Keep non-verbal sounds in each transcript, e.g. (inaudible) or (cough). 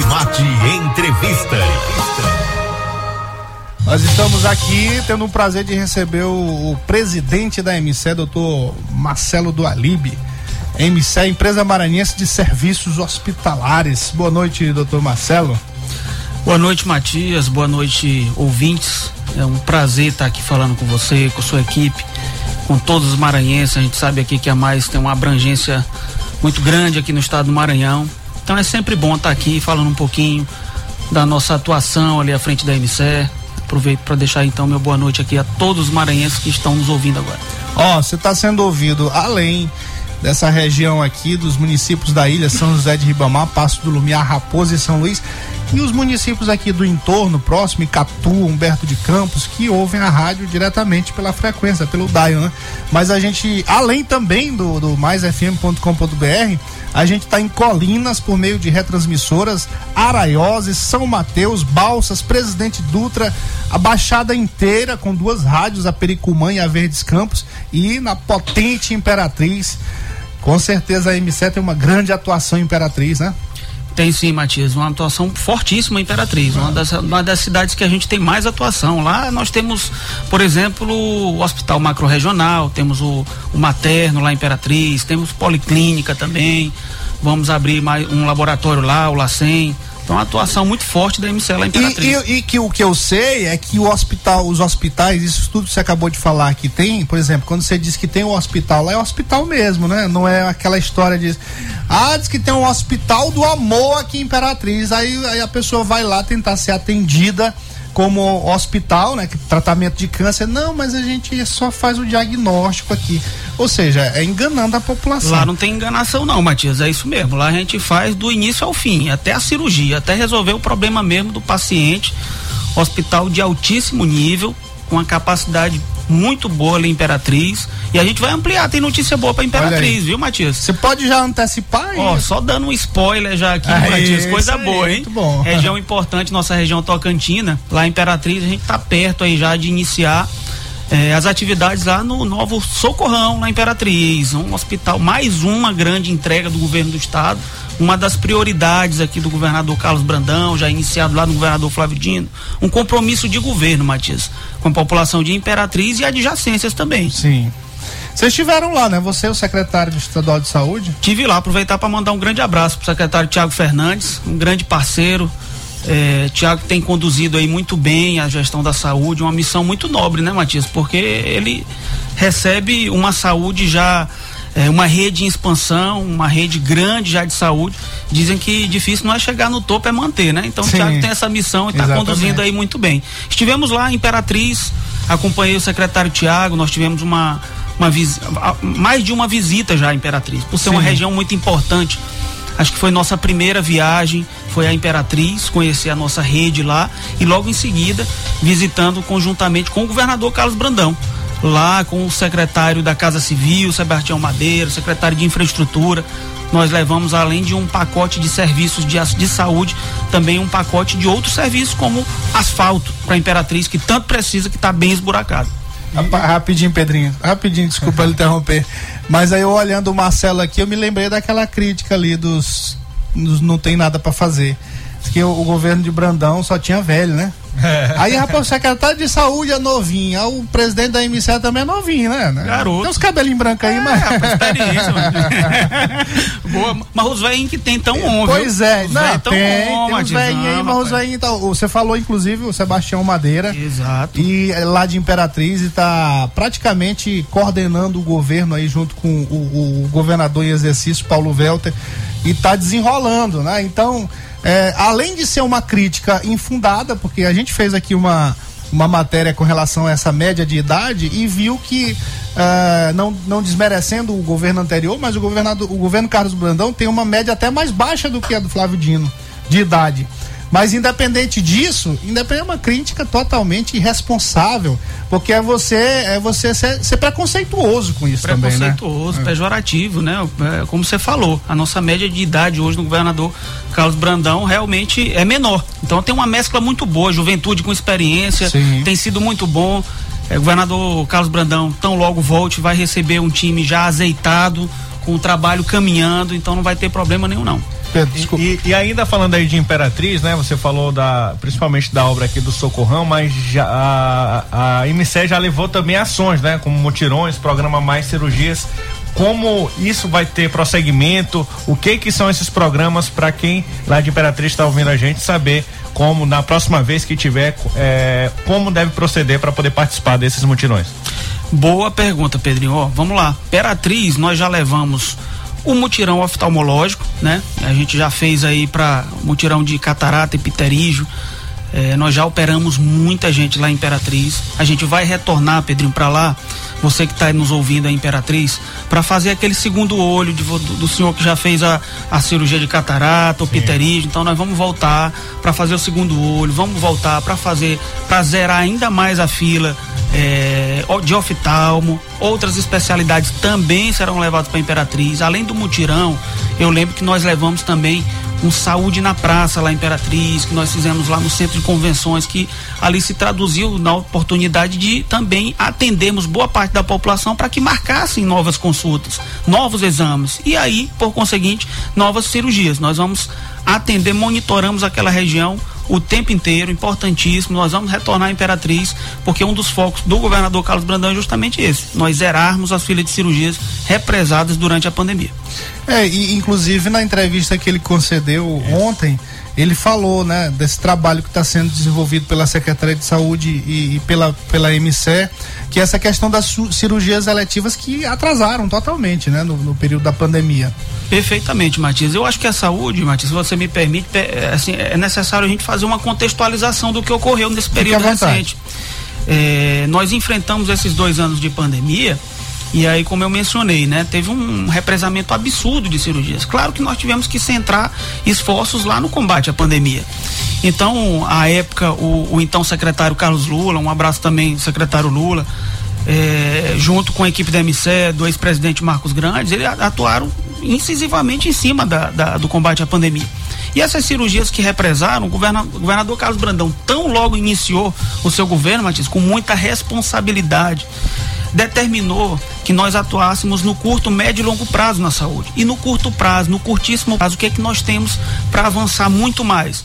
Cheque Mate Entrevista. Nós estamos aqui tendo o prazer de receber o, o presidente da MC, doutor Marcelo do Alibe. MC, Empresa Maranhense de Serviços Hospitalares. Boa noite, doutor Marcelo. Boa noite, Matias. Boa noite, ouvintes. É um prazer estar aqui falando com você, com sua equipe, com todos os maranhenses. A gente sabe aqui que a Mais tem uma abrangência muito grande aqui no estado do Maranhão. Então é sempre bom estar aqui falando um pouquinho da nossa atuação ali à frente da MCE. Aproveito para deixar então meu boa noite aqui a todos os maranhenses que estão nos ouvindo agora. Ó, oh, você está sendo ouvido além dessa região aqui, dos municípios da ilha, São José de Ribamar, Passo do Lumiar, Raposa e São Luís, e os municípios aqui do entorno, próximo, Icatu, Humberto de Campos, que ouvem a rádio diretamente pela frequência, pelo Dial, né? Mas a gente, além também do, do maisfm.com.br, a gente está em Colinas por meio de retransmissoras, Araioses, São Mateus, Balsas, Presidente Dutra, a Baixada inteira com duas rádios, a Pericumã e a Verdes Campos, e na potente Imperatriz. Com certeza a M7 tem uma grande atuação Imperatriz, né? Tem sim, Matias, uma atuação fortíssima Imperatriz, uma das, uma das cidades que a gente tem mais atuação. Lá nós temos, por exemplo, o Hospital Macro-Regional, temos o, o Materno lá em Imperatriz, temos Policlínica também, vamos abrir mais um laboratório lá, o LACEN. Então, uma atuação muito forte da MC lá em Imperatriz. E, e, e, que o que eu sei é que o hospital, os hospitais, isso tudo que você acabou de falar que tem, por exemplo, quando você diz que tem um hospital lá, é hospital mesmo, né? Não é aquela história de. Ah, diz que tem um hospital do amor aqui em Imperatriz. Aí, aí a pessoa vai lá tentar ser atendida como hospital, né, tratamento de câncer. Não, mas a gente só faz o diagnóstico aqui. Ou seja, é enganando a população. Lá não tem enganação não, Matias, é isso mesmo. Lá a gente faz do início ao fim, até a cirurgia, até resolver o problema mesmo do paciente. Hospital de altíssimo nível, com a capacidade muito boa ali Imperatriz. E a gente vai ampliar, tem notícia boa pra Imperatriz, viu, Matias? Você pode já antecipar Ó, só dando um spoiler já aqui, ah, Matias, coisa aí, boa, hein? Muito bom. Região importante, nossa região Tocantina, lá Imperatriz, a gente tá perto aí já de iniciar é, as atividades lá no novo Socorrão, na Imperatriz, um hospital, mais uma grande entrega do governo do estado, uma das prioridades aqui do governador Carlos Brandão, já iniciado lá no governador Flávio Dino, um compromisso de governo, Matias, com a população de Imperatriz e adjacências também. Sim. Vocês estiveram lá, né? Você, o secretário do Estadual de Saúde? Tive lá, aproveitar para mandar um grande abraço para o secretário Tiago Fernandes, um grande parceiro, é, Tiago tem conduzido aí muito bem a gestão da saúde, uma missão muito nobre, né, Matias? Porque ele recebe uma saúde já, é, uma rede em expansão, uma rede grande já de saúde. Dizem que difícil não é chegar no topo, é manter, né? Então Sim, o Tiago tem essa missão e está conduzindo aí muito bem. Estivemos lá em Imperatriz, acompanhei o secretário Tiago, nós tivemos uma, uma mais de uma visita já à Imperatriz, por ser Sim. uma região muito importante Acho que foi nossa primeira viagem, foi a Imperatriz, conhecer a nossa rede lá e logo em seguida visitando conjuntamente com o governador Carlos Brandão. Lá com o secretário da Casa Civil, Sebastião Madeira, secretário de Infraestrutura, nós levamos além de um pacote de serviços de, de saúde, também um pacote de outros serviços como asfalto para a Imperatriz que tanto precisa que está bem esburacado. Rapidinho, Pedrinho. Rapidinho, desculpa (laughs) interromper. Mas aí eu olhando o Marcelo aqui, eu me lembrei daquela crítica ali dos, dos não tem nada para fazer. Que o, o, governo de Brandão só tinha velho, né? É. (laughs) Aí, rapaz, o secretário de saúde é novinho, o presidente da MCE também é novinho, né? Garoto. Tem uns cabelinhos brancos aí, é, mas. Rapaz, experiência, (laughs) (laughs) Boa. Mas os velhinhos que tem tão on, Pois é, os não, tão tem, on, tem uns velhinhos aí, mas os velhinhos. Então, você falou, inclusive, o Sebastião Madeira. Exato. E é lá de Imperatriz e tá praticamente coordenando o governo aí junto com o, o governador em exercício, Paulo Welter, e tá desenrolando, né? Então é, além de ser uma crítica infundada, porque a gente fez aqui uma, uma matéria com relação a essa média de idade e viu que, uh, não, não desmerecendo o governo anterior, mas o, governador, o governo Carlos Brandão tem uma média até mais baixa do que a do Flávio Dino, de idade. Mas independente disso, independente é uma crítica totalmente irresponsável, porque é você é você ser, ser preconceituoso com isso também, né? Preconceituoso, pejorativo, né? É, como você falou, a nossa média de idade hoje no governador Carlos Brandão realmente é menor. Então tem uma mescla muito boa, juventude com experiência, Sim. tem sido muito bom. É, governador Carlos Brandão, tão logo volte, vai receber um time já azeitado, com o trabalho caminhando, então não vai ter problema nenhum não. Desculpa. E, e, ainda falando aí de Imperatriz, né? Você falou da, principalmente da obra aqui do Socorrão, mas já, a, a IMCE já levou também ações, né? Como mutirões, programa Mais Cirurgias como isso vai ter prosseguimento, o que que são esses programas para quem lá de Imperatriz está ouvindo a gente saber como na próxima vez que tiver é, como deve proceder para poder participar desses mutirões. Boa pergunta, Pedrinho. Ó, vamos lá. Imperatriz, nós já levamos o mutirão oftalmológico, né? A gente já fez aí para mutirão de catarata e pterígio. É, nós já operamos muita gente lá em Imperatriz. A gente vai retornar, Pedrinho, para lá. Você que está nos ouvindo a Imperatriz, para fazer aquele segundo olho de, do, do, senhor que já fez a, a cirurgia de catarata ou pterígio. Então nós vamos voltar para fazer o segundo olho, vamos voltar para fazer, para zerar ainda mais a fila é, de oftalmo, outras especialidades também serão levadas para a Imperatriz. Além do mutirão, eu lembro que nós levamos também um saúde na praça lá em Imperatriz, que nós fizemos lá no centro de convenções, que ali se traduziu na oportunidade de também atendermos boa parte da população para que marcassem novas consultas, novos exames e aí, por conseguinte, novas cirurgias. Nós vamos atender, monitoramos aquela região o tempo inteiro, importantíssimo. Nós vamos retornar à Imperatriz, porque um dos focos do governador Carlos Brandão é justamente esse: nós zerarmos as filas de cirurgias represadas durante a pandemia. É, e inclusive na entrevista que ele concedeu é. ontem, ele falou, né, desse trabalho que está sendo desenvolvido pela Secretaria de Saúde e, e, pela, pela MCE, que é essa questão das cirurgias eletivas que atrasaram totalmente, né, no, no período da pandemia. Perfeitamente, Matias. Eu acho que a saúde, Matias, se você me permite, é, assim, é necessário a gente fazer uma contextualização do que ocorreu nesse período recente. É, nós enfrentamos esses dois anos de pandemia e aí, como eu mencionei, né, teve um represamento absurdo de cirurgias. Claro que nós tivemos que centrar esforços lá no combate à pandemia. Então, à época, o, o então secretário Carlos Lula, um abraço também, secretário Lula, é, junto com a equipe da MCE, do ex-presidente Marcos Grandes, eles atuaram incisivamente em cima da, da, do combate à pandemia. E essas cirurgias que represaram, o governador, governador Carlos Brandão tão logo iniciou o seu governo, Matias, com muita responsabilidade determinou que nós atuássemos no curto, médio e longo prazo na saúde. E no curto prazo, no curtíssimo prazo, o que é que nós temos para avançar muito mais?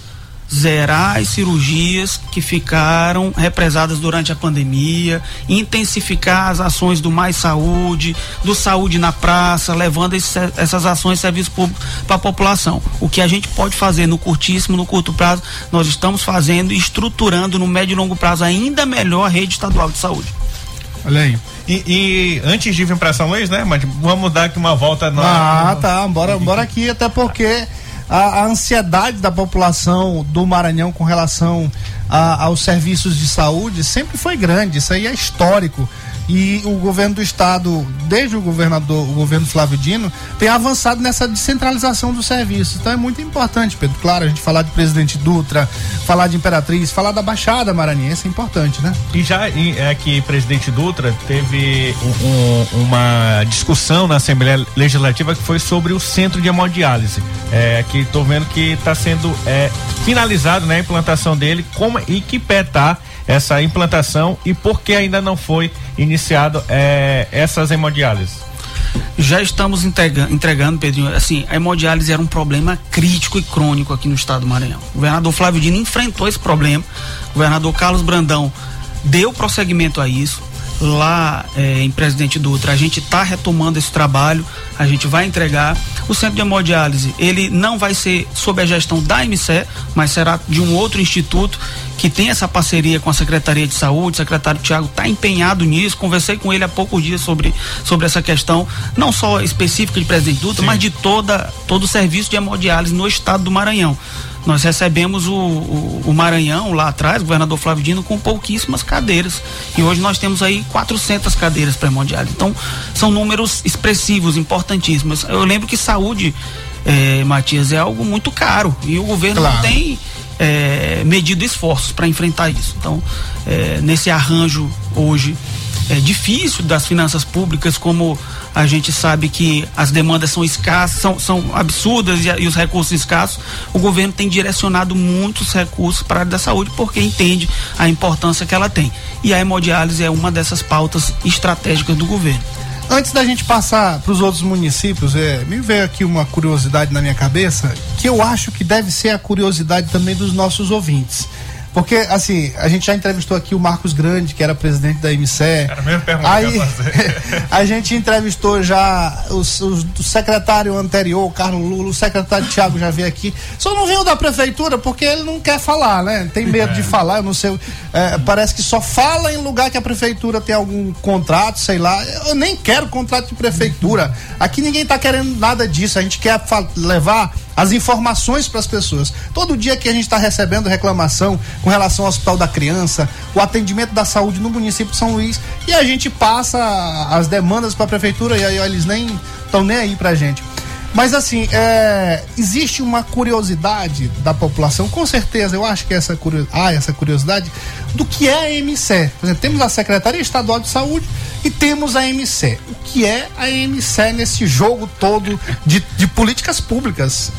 zerar as cirurgias que ficaram represadas durante a pandemia, intensificar as ações do Mais Saúde, do Saúde na Praça, levando esse, essas ações de serviço público para a população. O que a gente pode fazer no curtíssimo, no curto prazo, nós estamos fazendo e estruturando no médio e longo prazo ainda melhor a rede estadual de saúde. Olha aí. E, e, antes de vir para São Luís, né, mas vamos dar aqui uma volta na. Ah, tá. Bora, bora aqui, até porque a, a ansiedade da população do Maranhão com relação a, aos serviços de saúde sempre foi grande. Isso aí é histórico e o governo do estado, desde o governador, o governo Flávio Dino, tem avançado nessa descentralização dos serviços. Então é muito importante, Pedro. Claro, a gente falar de Presidente Dutra, falar de Imperatriz, falar da Baixada Maranhense é importante, né? E já é que Presidente Dutra teve um, uma discussão na Assembleia Legislativa que foi sobre o centro de hemodiálise. É, que estou vendo que está sendo é, finalizado né, a implantação dele, como e que pé está essa implantação e por que ainda não foi iniciado é, essas hemodiálises? Já estamos entregando, Pedrinho, assim, a hemodiálise era um problema crítico e crônico aqui no estado do Maranhão. O governador Flávio Dino enfrentou esse problema, o governador Carlos Brandão deu prosseguimento a isso, lá é, em Presidente Dutra. A gente está retomando esse trabalho, a gente vai entregar. O centro de hemodiálise, ele não vai ser sob a gestão da MCE, mas será de um outro instituto que tem essa parceria com a Secretaria de Saúde. O secretário Tiago está empenhado nisso. Conversei com ele há poucos dias sobre, sobre essa questão, não só específica de Presidente Dutra, Sim. mas de toda, todo o serviço de hemodiálise no estado do Maranhão. Nós recebemos o, o, o, Maranhão lá atrás, o governador Flávio Dino, com pouquíssimas cadeiras. E hoje nós temos aí 400 cadeiras para hemodiálise. Então, são números expressivos, importantíssimos. Eu lembro que saúde, é, Matias, é algo muito caro. E o governo claro. não tem é, medido esforços para enfrentar isso. Então, é, nesse arranjo hoje é, difícil das finanças públicas, como a gente sabe que as demandas são escassas, são, são absurdas e, e, os recursos escassos, o governo tem direcionado muitos recursos para a área da saúde porque entende a importância que ela tem. E a hemodiálise é uma dessas pautas estratégicas do governo. Antes da gente passar para os outros municípios, é, me veio aqui uma curiosidade na minha cabeça, que eu acho que deve ser a curiosidade também dos nossos ouvintes. Porque, assim, a gente já entrevistou aqui o Marcos Grande, que era presidente da MCE. Era mesmo pergunta Aí, (laughs) a gente entrevistou já os, os, o secretário anterior, o Carlos Lula, o secretário Tiago já veio aqui. Só não veio da prefeitura porque ele não quer falar, né? Tem medo é. de falar, eu não sei. É, parece que só fala em lugar que a prefeitura tem algum contrato, sei lá. Eu nem quero contrato de prefeitura. Aqui ninguém tá querendo nada disso. A gente quer levar as informações para as pessoas. Todo dia que a gente está recebendo reclamação com relação ao Hospital da Criança, o atendimento da saúde no município de São Luís, e a gente passa as demandas para a prefeitura e aí eles nem estão nem aí para gente. Mas assim, é, existe uma curiosidade da população, com certeza, eu acho que essa ah, essa curiosidade do que é a MCE. Por exemplo, temos a Secretaria Estadual de Saúde e temos a MCE. O que é a MCE nesse jogo todo de, de políticas públicas?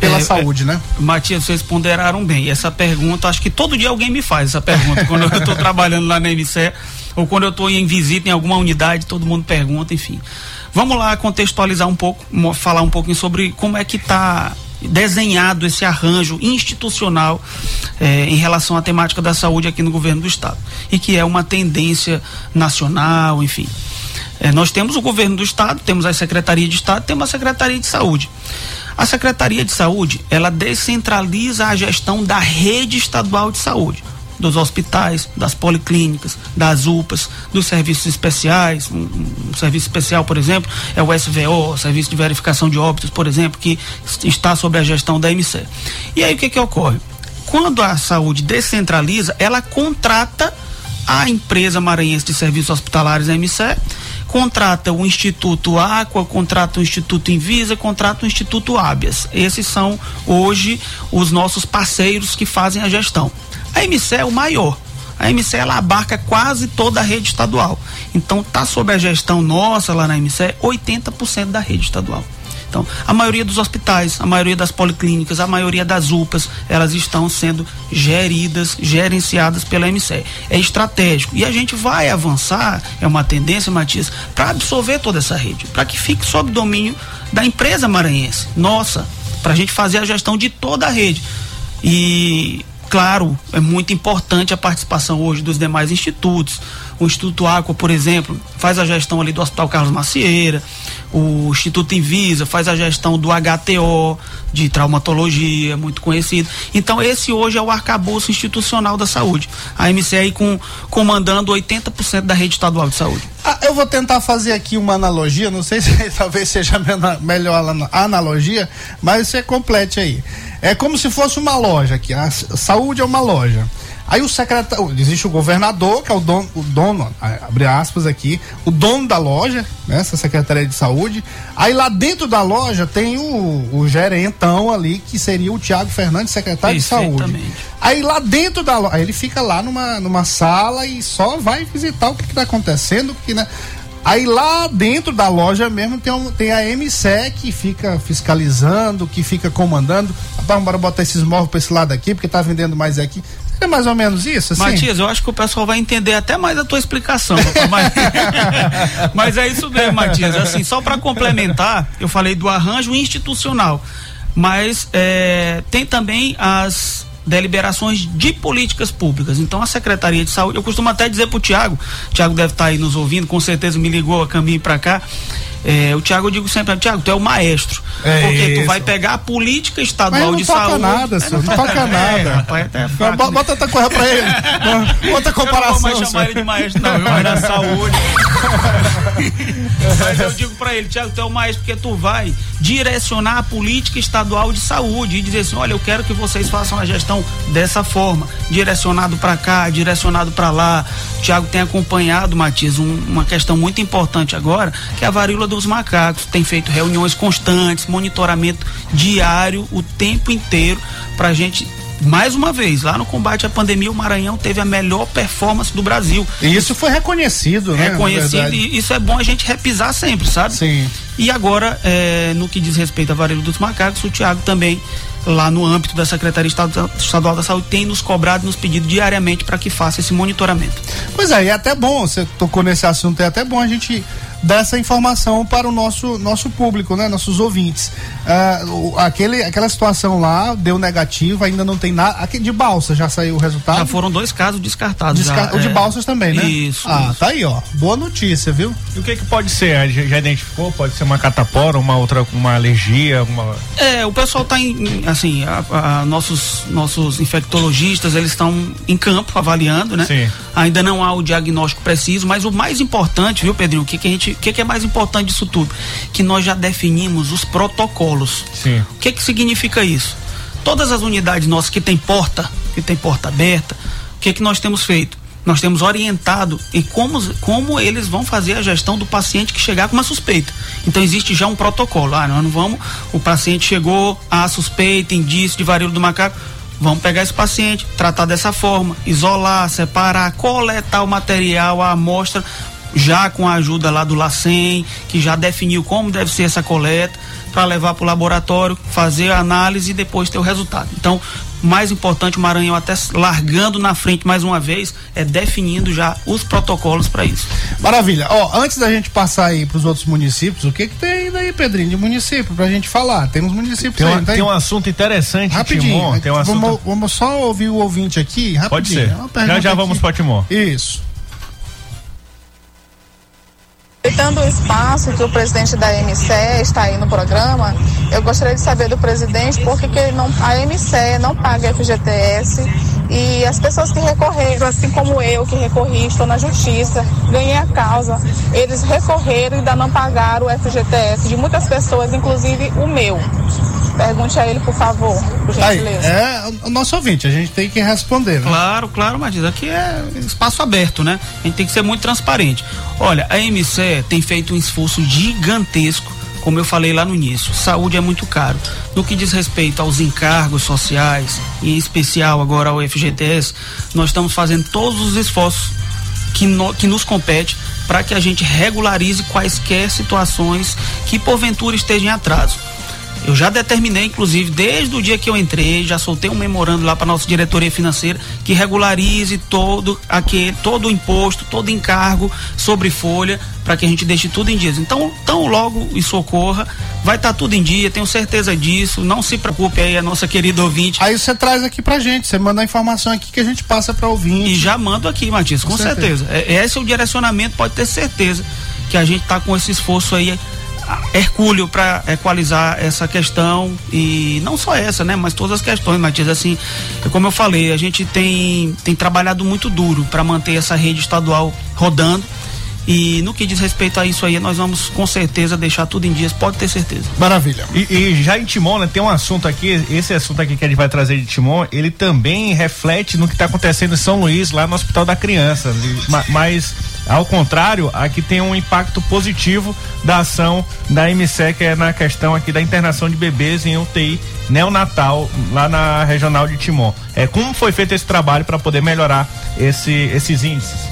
Pela é, saúde, né? Matias, vocês ponderaram bem. Essa pergunta, acho que todo dia alguém me faz essa pergunta. quando eu estou (laughs) trabalhando lá na MCE ou quando eu estou em visita em alguma unidade, todo mundo pergunta, enfim. Vamos lá contextualizar um pouco, falar um pouquinho sobre como é que está desenhado esse arranjo institucional eh, em relação à temática da saúde aqui no governo do estado e que é uma tendência nacional, enfim. Eh, nós temos o governo do estado, temos a secretaria de estado, temos a secretaria de saúde. A Secretaria de Saúde, ela descentraliza a gestão da rede estadual de saúde, dos hospitais, das policlínicas, das UPAs, dos serviços especiais. Um, um, serviço especial, por exemplo, é o SVO, o Serviço de Verificação de Óbitos, por exemplo, que está sob a gestão da MC. E aí o que que ocorre? Quando a saúde descentraliza, ela contrata a empresa maranhense de serviços hospitalares, a MC, contrata o Instituto Aqua, contrata o Instituto Invisa, contrata o Instituto Habeas. Esses são hoje os nossos parceiros que fazem a gestão. A MC é o maior. A MC ela abarca quase toda a rede estadual. Então está sob a gestão nossa lá na MC 80% da rede estadual. Então, a maioria dos hospitais, a maioria das policlínicas, a maioria das UPAs, elas estão sendo geridas, gerenciadas pela MC. É estratégico. E a gente vai avançar, é uma tendência, Matias, para absorver toda essa rede, para que fique sob domínio da empresa maranhense, nossa, para a gente fazer a gestão de toda a rede. E claro, é muito importante a participação hoje dos demais institutos. O Instituto Aqua, por exemplo, faz a gestão ali do Hospital Carlos Macieira, o Instituto Invisa faz a gestão do HTO, de traumatologia, muito conhecido. Então, esse hoje é o arcabouço institucional da saúde. A MCI com, comandando 80% da rede estadual de saúde. Ah, eu vou tentar fazer aqui uma analogia, não sei (laughs) se talvez seja a melhor analogia, mas você complete aí. É como se fosse uma loja aqui. A saúde é uma loja. Aí o secretário, existe o governador, que é o dono, o dono, abre aspas aqui, o dono da loja, né, essa Secretaria de Saúde. Aí lá dentro da loja tem o, o gerentão ali, que seria o Tiago Fernandes, secretário de Saúde. Aí lá dentro da loja, aí ele fica lá numa, numa sala e só vai visitar o que está acontecendo, porque, né? Aí lá dentro da loja mesmo tem, um, tem a MCE que fica fiscalizando, que fica comandando. Rapaz, bora botar esses móveis para esse lado aqui, porque tá vendendo mais aqui. É mais ou menos isso, assim? Matias, eu acho que o pessoal vai entender até mais a tua explicação. mas, (laughs) mas é isso mesmo, Matias. Assim, só para complementar, eu falei do arranjo institucional, mas é, tem também as deliberações de políticas públicas. Então a Secretaria de Saúde, eu costumo até dizer para o Tiago, Tiago deve estar tá aí nos ouvindo, com certeza me ligou a caminho para cá. É, o Tiago, eu digo sempre, Tiago, tu é o maestro. É porque isso. tu vai pegar a política estadual de saúde. Nada, é, não, não toca nada, é, é bota, outra coisa pra ele. (laughs) Outra comparação. Não vou chamar ele de maestro, não, vai da saúde. (laughs) Mas eu digo pra ele, Tiago, tu é o maestro, porque tu vai direcionar a política estadual de saúde e dizer assim: olha, eu quero que vocês façam a gestão dessa forma, direcionado para cá, direcionado para lá. O Tiago tem acompanhado, Matias, um, uma questão muito importante agora, que é a varíola dos macacos. Tem feito reuniões constantes, monitoramento diário, o tempo inteiro, para a gente mais uma vez, lá no combate à pandemia, o Maranhão teve a melhor performance do Brasil. E isso foi reconhecido, né? Reconhecido, e isso é bom a gente repisar sempre, sabe? Sim. E agora, é, no que diz respeito à varíola dos macacos, o Tiago também lá no âmbito da Secretaria Estadual da Saúde, tem nos cobrado, nos pedido diariamente para que faça esse monitoramento. Pois é, e é até bom, você tocou nesse assunto, é até bom a gente dessa informação para o nosso, nosso público, né? Nossos ouvintes. Uh, aquele, aquela situação lá deu negativo, ainda não tem nada. Aqui de Balsa já saiu o resultado? Já foram dois casos descartados. Desca já, o de é... Balsas também, né? Isso. Ah, isso. tá aí, ó. Boa notícia, viu? E o que que pode ser? Já, já identificou? Pode ser uma catapora, uma outra, uma alergia, uma... É, o pessoal tá em, assim, a, a, nossos, nossos infectologistas, eles estão em campo avaliando, né? Sim. Ainda não há o diagnóstico preciso, mas o mais importante, viu, Pedrinho? O que que a gente, o que que é mais importante disso tudo? Que nós já definimos os protocolos. Sim. O que que significa isso? Todas as unidades nossas que tem porta, que tem porta aberta, o que que nós temos feito? Nós temos orientado em como, como eles vão fazer a gestão do paciente que chegar com uma suspeita. Então existe já um protocolo. Ah, nós não vamos, o paciente chegou, a suspeita, indício de varíola do macaco, Vamos pegar esse paciente, tratar dessa forma, isolar, separar, coletar o material, a amostra, já com a ajuda lá do LACEN, que já definiu como deve ser essa coleta, para levar para o laboratório, fazer a análise e depois ter o resultado. Então, mais importante, o Maranhão até largando na frente mais uma vez, é definindo já os protocolos para isso. Maravilha. Ó, antes da gente passar aí para os outros municípios, o que que tem ainda aí, Pedrinho, de município pra gente falar? Temos municípios tem, aí, uma, tem um assunto interessante, rapidinho. Timon, tem um assunto... vamos, vamos só ouvir o ouvinte aqui, rapidinho. Pode ser. Já já vamos para Timon. Isso. Aproveitando o espaço que o presidente da MCE está aí no programa, eu gostaria de saber do presidente por que, que a MCE não paga FGTS e as pessoas que recorreram, assim como eu que recorri, estou na justiça, ganhei a causa, eles recorreram e ainda não pagaram o FGTS de muitas pessoas, inclusive o meu. Pergunte a ele, por favor, por gentileza. Aí, é o nosso ouvinte, a gente tem que responder. Né? Claro, claro, mas aqui é espaço aberto, né? A gente tem que ser muito transparente. Olha, a MCE tem feito um esforço gigantesco como eu falei lá no início, saúde é muito caro. No que diz respeito aos encargos sociais, e em especial agora ao FGTS, nós estamos fazendo todos os esforços que, no, que nos compete para que a gente regularize quaisquer situações que porventura estejam em atraso. Eu já determinei, inclusive, desde o dia que eu entrei, já soltei um memorando lá para nossa diretoria financeira que regularize todo aquele, todo o imposto, todo encargo sobre folha, para que a gente deixe tudo em dias. Então, tão logo isso ocorra, vai estar tá tudo em dia, tenho certeza disso. Não se preocupe aí, a nossa querida ouvinte. Aí você traz aqui pra gente, você manda a informação aqui que a gente passa para ouvinte. E já mando aqui, Matias, com, com certeza. certeza. É, esse é o direcionamento, pode ter certeza que a gente está com esse esforço aí hercúleo para equalizar essa questão e não só essa, né, mas todas as questões, Matias, assim, como eu falei, a gente tem, tem trabalhado muito duro para manter essa rede estadual rodando e no que diz respeito a isso aí, nós vamos com certeza deixar tudo em dias, pode ter certeza. Maravilha. E, e, já em Timon, né, tem um assunto aqui, esse assunto aqui que a gente vai trazer de Timon, ele também reflete no que está acontecendo em São Luís, lá no Hospital da Criança. Mas, ao contrário, aqui tem um impacto positivo da ação da MSE, que é na questão aqui da internação de bebês em UTI neonatal, lá na regional de Timon. É, como foi feito esse trabalho para poder melhorar esse, esses índices?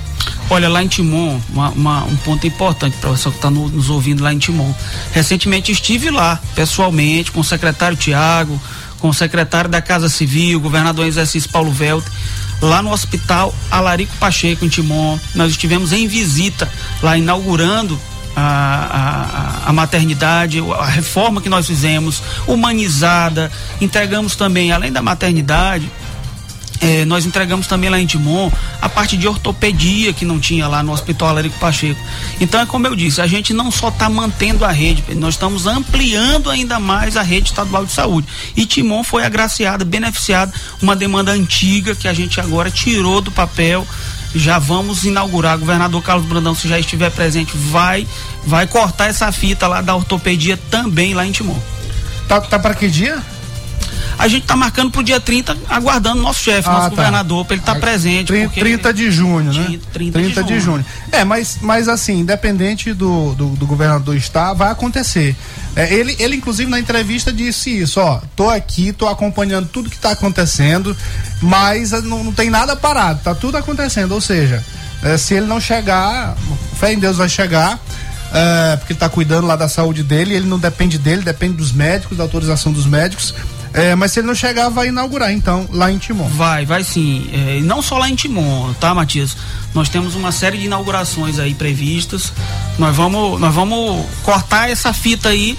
Olha, lá em Timon, uma, uma, um ponto importante para você que está no, nos ouvindo lá em Timon. Recentemente estive lá, pessoalmente, com o secretário Tiago, com o secretário da Casa Civil, governador em exercício Paulo Velte, lá no hospital Alarico Pacheco, em Timon. Nós estivemos em visita lá, inaugurando a, a, a, maternidade, a reforma que nós fizemos, humanizada, entregamos também, além da maternidade, é, nós entregamos também lá em Timon a parte de ortopedia que não tinha lá no Hospital Alérico Pacheco. Então é como eu disse, a gente não só está mantendo a rede, nós estamos ampliando ainda mais a rede estadual de saúde. E Timon foi agraciada, beneficiada, uma demanda antiga que a gente agora tirou do papel. Já vamos inaugurar, governador Carlos Brandão, se já estiver presente, vai vai cortar essa fita lá da ortopedia também lá em Timon. Tá, tá para que dia? A gente está marcando para o dia 30, aguardando nosso chefe, ah, nosso tá. governador, para ele estar tá presente. 30, 30 de junho, né? 30, 30 de, junho. de, junho. É, mas, mas assim, independente do, do, do governador estar, vai acontecer. É, ele, ele, inclusive, na entrevista disse isso, ó, tô aqui, tô acompanhando tudo que está acontecendo, mas não, não, tem nada parado, tá tudo acontecendo. Ou seja, é, se ele não chegar, fé em Deus vai chegar. É, porque ele está cuidando lá da saúde dele, ele não depende dele, depende dos médicos, da autorização dos médicos É, mas se ele não chegar, vai inaugurar, então, lá em Timon. Vai, vai sim. É, não só lá em Timon, tá, Matias? Nós temos uma série de inaugurações aí previstas. Nós vamos, nós vamos cortar essa fita aí.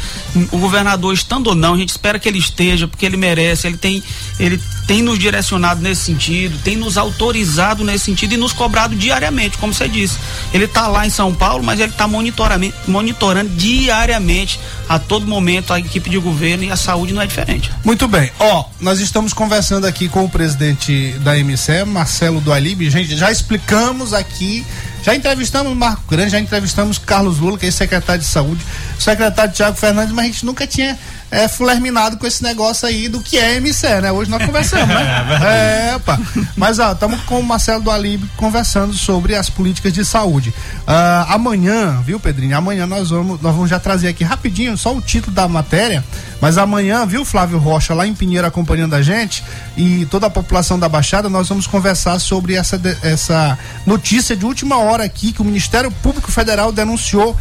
O governador estando ou não, a gente espera que ele esteja, porque ele merece. Ele tem, ele tem nos direcionado nesse sentido, tem nos autorizado nesse sentido e nos cobrado diariamente, como você disse. Ele está lá em São Paulo, mas ele está monitorando diariamente, a todo momento, a equipe de governo e a saúde não é diferente. Muito bem. Ó, nós estamos conversando aqui com o presidente da MCE, Marcelo do Alibe. Gente, já explicamos aqui já entrevistamos Marco Grande, já entrevistamos Carlos Lula, que é secretário de saúde, secretário Tiago Fernandes, mas a gente nunca tinha é, fulerminado com esse negócio aí do que é MCE, né? Hoje nós conversamos, né? (laughs) é, é pá. Mas ó, estamos com o Marcelo do Alibe conversando sobre as políticas de saúde. Uh, amanhã, viu, Pedrinho? Amanhã nós vamos, nós vamos já trazer aqui rapidinho só o título da matéria, mas amanhã, viu, Flávio Rocha, lá em Pinheiro acompanhando a gente e toda a população da Baixada, nós vamos conversar sobre essa, essa notícia de última hora aqui que o Ministério Público Federal denunciou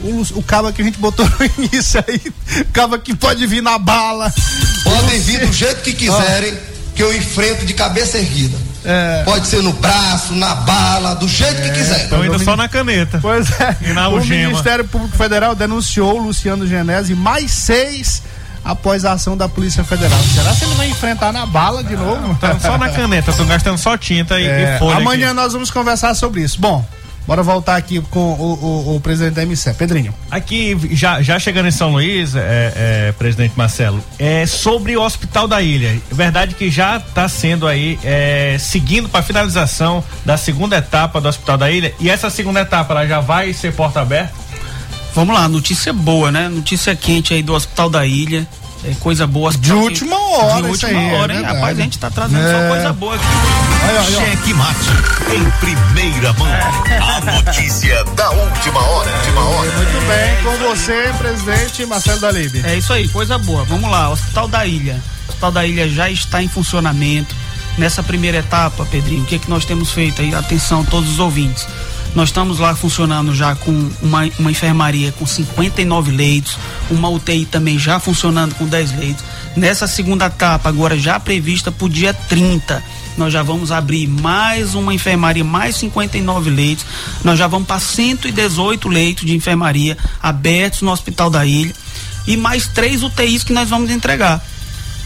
o, o cabo que a gente botou (laughs) no início aí, cabo que pode vir na bala. Podem vir do jeito que quiserem, que eu enfrento de cabeça erguida. É. Pode ser no braço, na bala, do jeito é. que quiser. Estão indo só na caneta. Pois é. E na o Ministério Público Federal denunciou Luciano Genese mais seis após a ação da Polícia Federal. Será que ele vai enfrentar na bala de novo? Tá só na caneta, estão gastando só tinta e, é, e folha. Amanhã aqui. nós vamos conversar sobre isso. Bom, Bora voltar aqui com o, o, o, presidente da MC, Pedrinho. Aqui, já, já chegando em São Luís, é, é, presidente Marcelo, é sobre o Hospital da Ilha. É verdade que já está sendo aí, é, seguindo para finalização da segunda etapa do Hospital da Ilha. E essa segunda etapa, ela já vai ser porta aberta? Vamos lá, notícia boa, né? Notícia quente aí do Hospital da Ilha. É coisa boa. De última hora, De última aí, hora, é hein? Rapaz, a gente tá trazendo é. só coisa boa aqui. Cheque mate em primeira mão. A (laughs) notícia da última hora. Última hora. Muito bem, com você, presidente Marcelo Dalibe. É isso aí, coisa boa. Vamos lá, Hospital da Ilha. O Hospital da Ilha já está em funcionamento. Nessa primeira etapa, Pedrinho, o que, é que nós temos feito aí? Atenção, todos os ouvintes nós estamos lá funcionando já com uma, uma enfermaria com 59 leitos, uma UTI também já funcionando com 10 leitos. Nessa segunda etapa, agora já prevista para o dia 30, nós já vamos abrir mais uma enfermaria, mais 59 leitos. Nós já vamos para 118 leitos de enfermaria abertos no Hospital da Ilha e mais três UTIs que nós vamos entregar.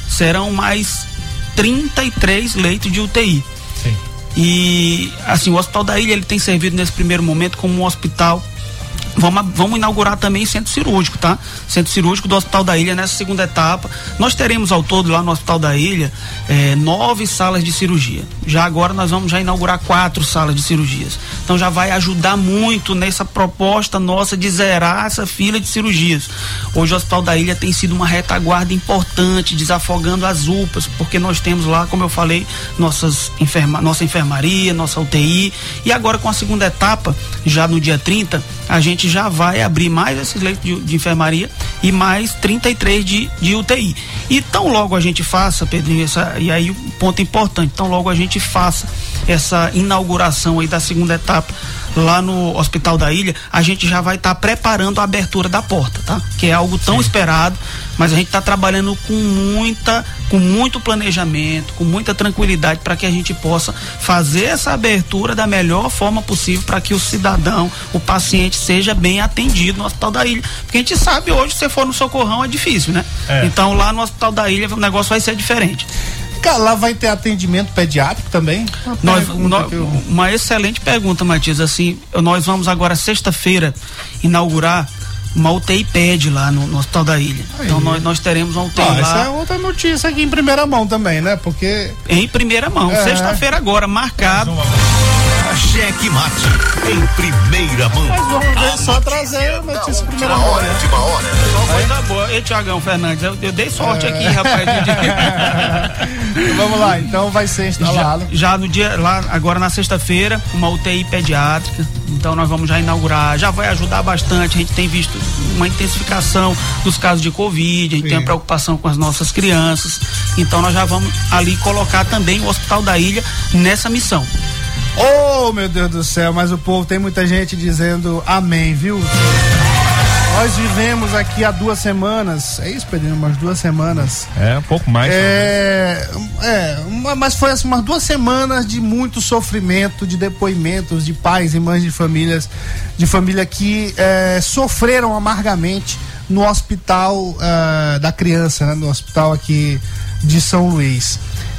Serão mais 33 leitos de UTI. E assim, o Hospital da Ilha ele tem servido nesse primeiro momento como um hospital Vamos, vamos inaugurar também centro cirúrgico, tá? Centro cirúrgico do Hospital da Ilha nessa segunda etapa. Nós teremos ao todo lá no Hospital da Ilha é, nove salas de cirurgia. Já agora nós vamos já inaugurar quatro salas de cirurgias. Então já vai ajudar muito nessa proposta nossa de zerar essa fila de cirurgias. Hoje o Hospital da Ilha tem sido uma retaguarda importante, desafogando as UPAs, porque nós temos lá, como eu falei, nossas enferma, nossa enfermaria, nossa UTI. E agora com a segunda etapa, já no dia 30, a gente já vai abrir mais esses leitos de, de enfermaria e mais 33 de, de UTI. E tão logo a gente faça, Pedrinho, essa, e aí um ponto importante, tão logo a gente faça essa inauguração aí da segunda etapa lá no Hospital da Ilha, a gente já vai estar tá preparando a abertura da porta, tá? Que é algo tão Sim. esperado, mas a gente está trabalhando com muita, com muito planejamento, com muita tranquilidade para que a gente possa fazer essa abertura da melhor forma possível para que o cidadão, o paciente seja bem atendido no Hospital da Ilha, porque a gente sabe hoje se você for no socorrão é difícil, né? É. Então lá no Hospital da Ilha o negócio vai ser diferente. Lá vai ter atendimento pediátrico também? Uma, nós, nós eu... uma excelente pergunta, Matias. Assim, nós vamos agora sexta-feira inaugurar uma UTI PED lá no, no Hospital da Ilha. Aí. Então nós, nós teremos uma UTI ah, lá. Essa é outra notícia aqui em primeira mão também, né? Porque. Em primeira mão. É. Sexta-feira agora, marcado. Cheque mate em primeira mão. Mas vamos ver, só trazer a notícia em primeira mão. Hora, né? Última hora. Só coisa boa. Ei, Tiagão Fernandes, eu, eu, dei sorte é. aqui, rapaz. (laughs) (laughs) vamos lá, então vai ser instalado. Já, já no dia, lá agora na sexta-feira, uma UTI pediátrica. Então nós vamos já inaugurar, já vai ajudar bastante. A gente tem visto uma intensificação dos casos de Covid, a gente Sim. tem a preocupação com as nossas crianças. Então nós já vamos ali colocar também o Hospital da Ilha nessa missão. Oh, meu Deus do céu, mas o povo tem muita gente dizendo amém, viu? Nós vivemos aqui há duas semanas, é isso, Pedrinho? Umas duas semanas. É, um pouco mais. É, é mas foi assim, umas duas semanas de muito sofrimento, de depoimentos de pais e mães de famílias, de família que é, sofreram amargamente no hospital uh, da criança, né, no hospital aqui de São Luís.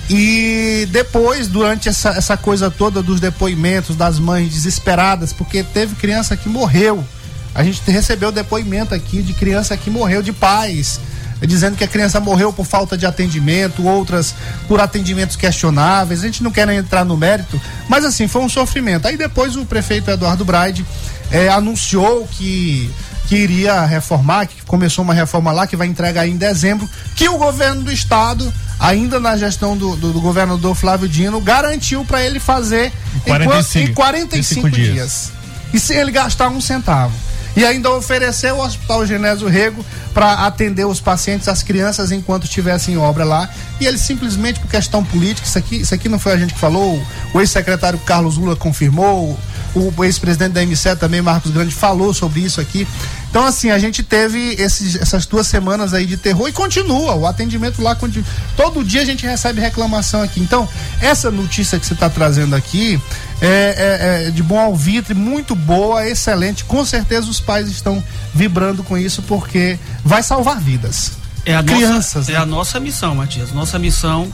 E depois, durante essa, essa coisa toda dos depoimentos das mães desesperadas, porque teve criança que morreu. A gente recebeu depoimento aqui de criança que morreu de pais, dizendo que a criança morreu por falta de atendimento, outras por atendimentos questionáveis. A gente não quer entrar no mérito, mas assim, foi um sofrimento. Aí depois o prefeito Eduardo Braide eh, anunciou que que iria reformar, que começou uma reforma lá, que vai entregar em dezembro, que o governo do estado, ainda na gestão do, do, do governador Flávio Dino, garantiu para ele fazer 45, em 45 dias. dias. E sem ele gastar um centavo. E ainda ofereceu o Hospital Genésio Rego para atender os pacientes, as crianças, enquanto estivessem em obra lá. E ele simplesmente, por questão política, isso aqui, isso aqui não foi a gente que falou, o ex-secretário Carlos Lula confirmou, o ex-presidente da MCE também, Marcos Grande, falou sobre isso aqui. Então, assim, a gente teve esses, essas duas semanas aí de terror e continua. O atendimento lá continua. Todo dia a gente recebe reclamação aqui. Então, essa notícia que você está trazendo aqui é, é, é, de bom alvitre, muito boa, excelente. Com certeza os pais estão vibrando com isso porque vai salvar vidas. É a Crianças. Nossa, é né? a nossa missão, Matias. Nossa missão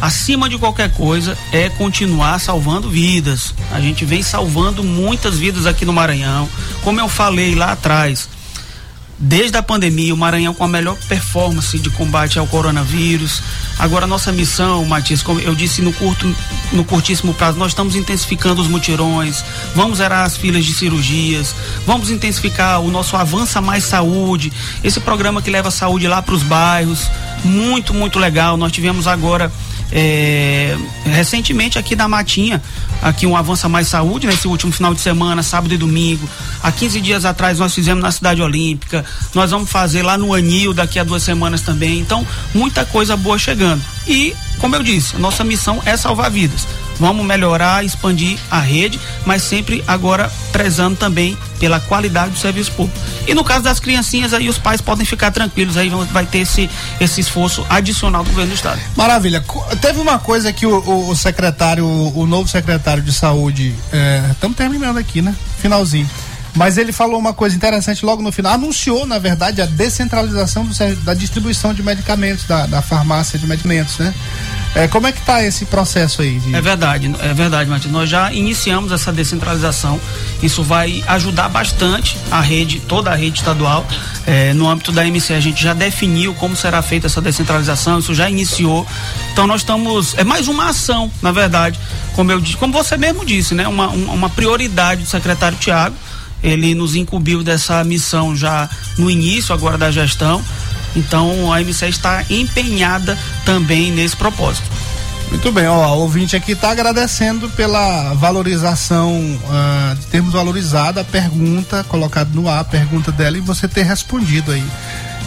acima de qualquer coisa, é continuar salvando vidas. A gente vem salvando muitas vidas aqui no Maranhão. Como eu falei lá atrás, desde a pandemia, o Maranhão com a melhor performance de combate ao coronavírus. Agora, nossa missão, Matias, como eu disse no curto, no curtíssimo prazo, nós estamos intensificando os mutirões, vamos zerar as filas de cirurgias, vamos intensificar o nosso Avança Mais Saúde, esse programa que leva saúde lá para os bairros, muito, muito legal. Nós tivemos agora é, recentemente aqui da Matinha, aqui um Avança Mais Saúde, nesse último final de semana, sábado e domingo. Há 15 dias atrás nós fizemos na Cidade Olímpica, nós vamos fazer lá no Anil daqui a duas semanas também. Então, muita coisa boa chegando. E, como eu disse, nossa missão é salvar vidas. Vamos melhorar, expandir a rede, mas sempre agora prezando também pela qualidade do serviço público. E no caso das criancinhas aí os pais podem ficar tranquilos, aí vai ter esse, esse esforço adicional do governo do estado. Maravilha. Teve uma coisa que o, o secretário, o novo secretário de saúde, estamos é, terminando aqui, né? Finalzinho. Mas ele falou uma coisa interessante logo no final. Anunciou, na verdade, a descentralização do, da distribuição de medicamentos, da, da farmácia de medicamentos, né? É, como é que está esse processo aí? De... É verdade, é verdade, Martin. Nós já iniciamos essa descentralização. Isso vai ajudar bastante a rede, toda a rede estadual. É, no âmbito da MC, a gente já definiu como será feita essa descentralização, isso já iniciou. Então nós estamos. É mais uma ação, na verdade, como eu como você mesmo disse, né? Uma, uma prioridade do secretário Tiago. Ele nos incumbiu dessa missão já no início agora da gestão então a MC está empenhada também nesse propósito. Muito bem, ó, o ouvinte aqui está agradecendo pela valorização, uh, de termos valorizado a pergunta colocada no ar, a pergunta dela e você ter respondido aí.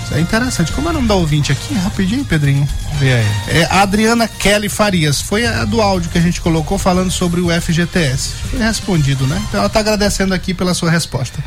Isso é interessante. Como é o nome da ouvinte aqui? Rapidinho, Pedrinho. Vê aí. É a Adriana Kelly Farias. Foi a do áudio que a gente colocou falando sobre o FGTS. Foi respondido, né? Então ela está agradecendo aqui pela sua resposta.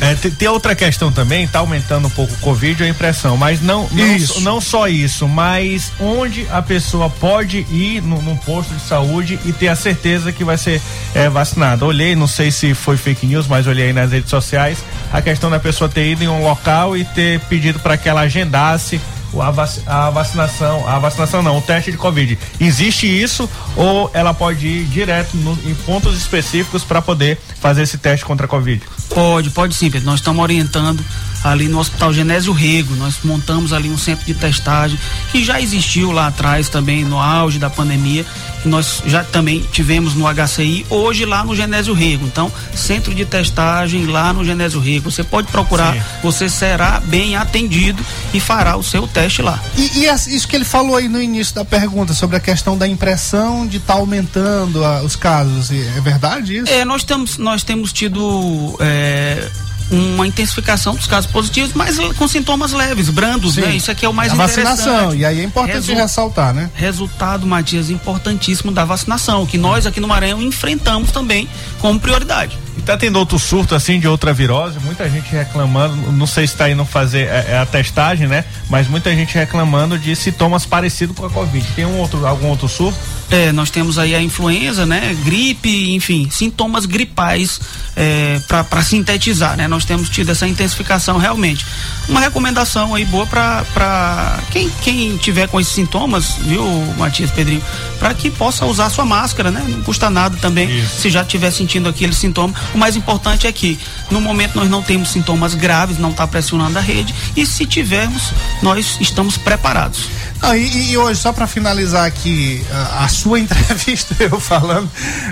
É, tem, tem, outra questão também, tá aumentando um pouco o Covid, a impressão, mas não, não, não, só isso, mas onde a pessoa pode ir no, num posto de saúde e ter a certeza que vai ser é, vacinada. Olhei, não sei se foi fake news, mas olhei aí nas redes sociais a questão da pessoa ter ido em um local e ter pedido para que ela agendasse a, vac, a vacinação, a vacinação não, o teste de Covid. Existe isso ou ela pode ir direto no, em pontos específicos para poder fazer esse teste contra a Covid? Pode, pode sim, Pedro. Nós estamos orientando ali no Hospital Genésio Rego. Nós montamos ali um centro de testagem que já existiu lá atrás também no auge da pandemia. E nós já também tivemos no HCI, hoje lá no Genésio Rego. Então, centro de testagem lá no Genésio Rego. Você pode procurar, Sim. você será bem atendido e fará o seu teste lá. E, e isso que ele falou aí no início da pergunta sobre a questão da impressão de estar tá aumentando a, os casos, é verdade isso? É, nós temos, nós temos tido é, uma intensificação dos casos positivos, mas com sintomas leves, brandos, Sim. né? Isso aqui é o mais a interessante. vacinação, e aí é importante Resu- ressaltar, né? Resultado, Matias, importantíssimo da vacinação, que nós aqui no Maranhão enfrentamos também como prioridade. E tá tendo outro surto assim de outra virose, muita gente reclamando, não sei se tá indo fazer é, é a testagem, né? Mas muita gente reclamando de sintomas parecidos com a Covid. Tem um outro, algum outro surto? É, nós temos aí a influenza, né? Gripe, enfim, sintomas gripais é, para sintetizar, né? Nós temos tido essa intensificação realmente. Uma recomendação aí boa para quem, quem tiver com esses sintomas, viu, Matias Pedrinho, para que possa usar sua máscara, né? Não custa nada também Isso. se já estiver sentindo aquele sintoma. O mais importante é que no momento nós não temos sintomas graves, não está pressionando a rede e se tivermos, nós estamos preparados. Ah, e, e hoje, só para finalizar aqui a, a sua (laughs) entrevista, eu falando,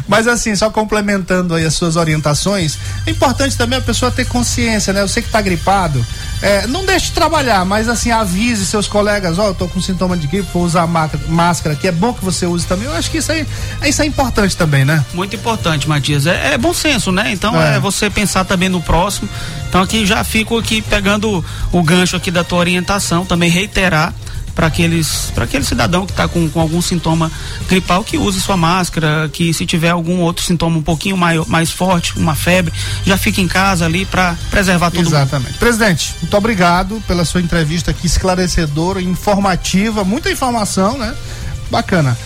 mas assim, só complementando aí as suas orientações, é importante também a pessoa ter consciência, né? Eu sei que tá gripado, é, não deixe de trabalhar, mas assim, avise seus colegas, ó, eu tô com sintoma de gripe, vou usar má- máscara aqui, é bom que você use também. Eu acho que isso aí, isso é importante também, né? Muito importante, Matias. É, é bom senso, né? Então É. é. você pensar também no próximo. Então aqui já fico aqui pegando o gancho aqui da tua orientação, também reiterar para aqueles para aquele cidadão que está com, com algum sintoma gripal que use sua máscara, que se tiver algum outro sintoma um pouquinho mais, mais forte, uma febre, já fique em casa ali para preservar todo mundo. Exatamente. Presidente, muito obrigado pela sua entrevista aqui esclarecedora, informativa, muita informação, né? Bacana.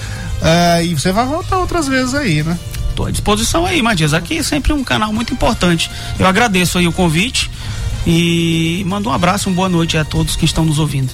É, e você vai voltar outras vezes aí, né? Estou à disposição aí, Matias. Aqui é sempre um canal muito importante. Eu agradeço aí o convite e mando um abraço, uma boa noite a todos que estão nos ouvindo.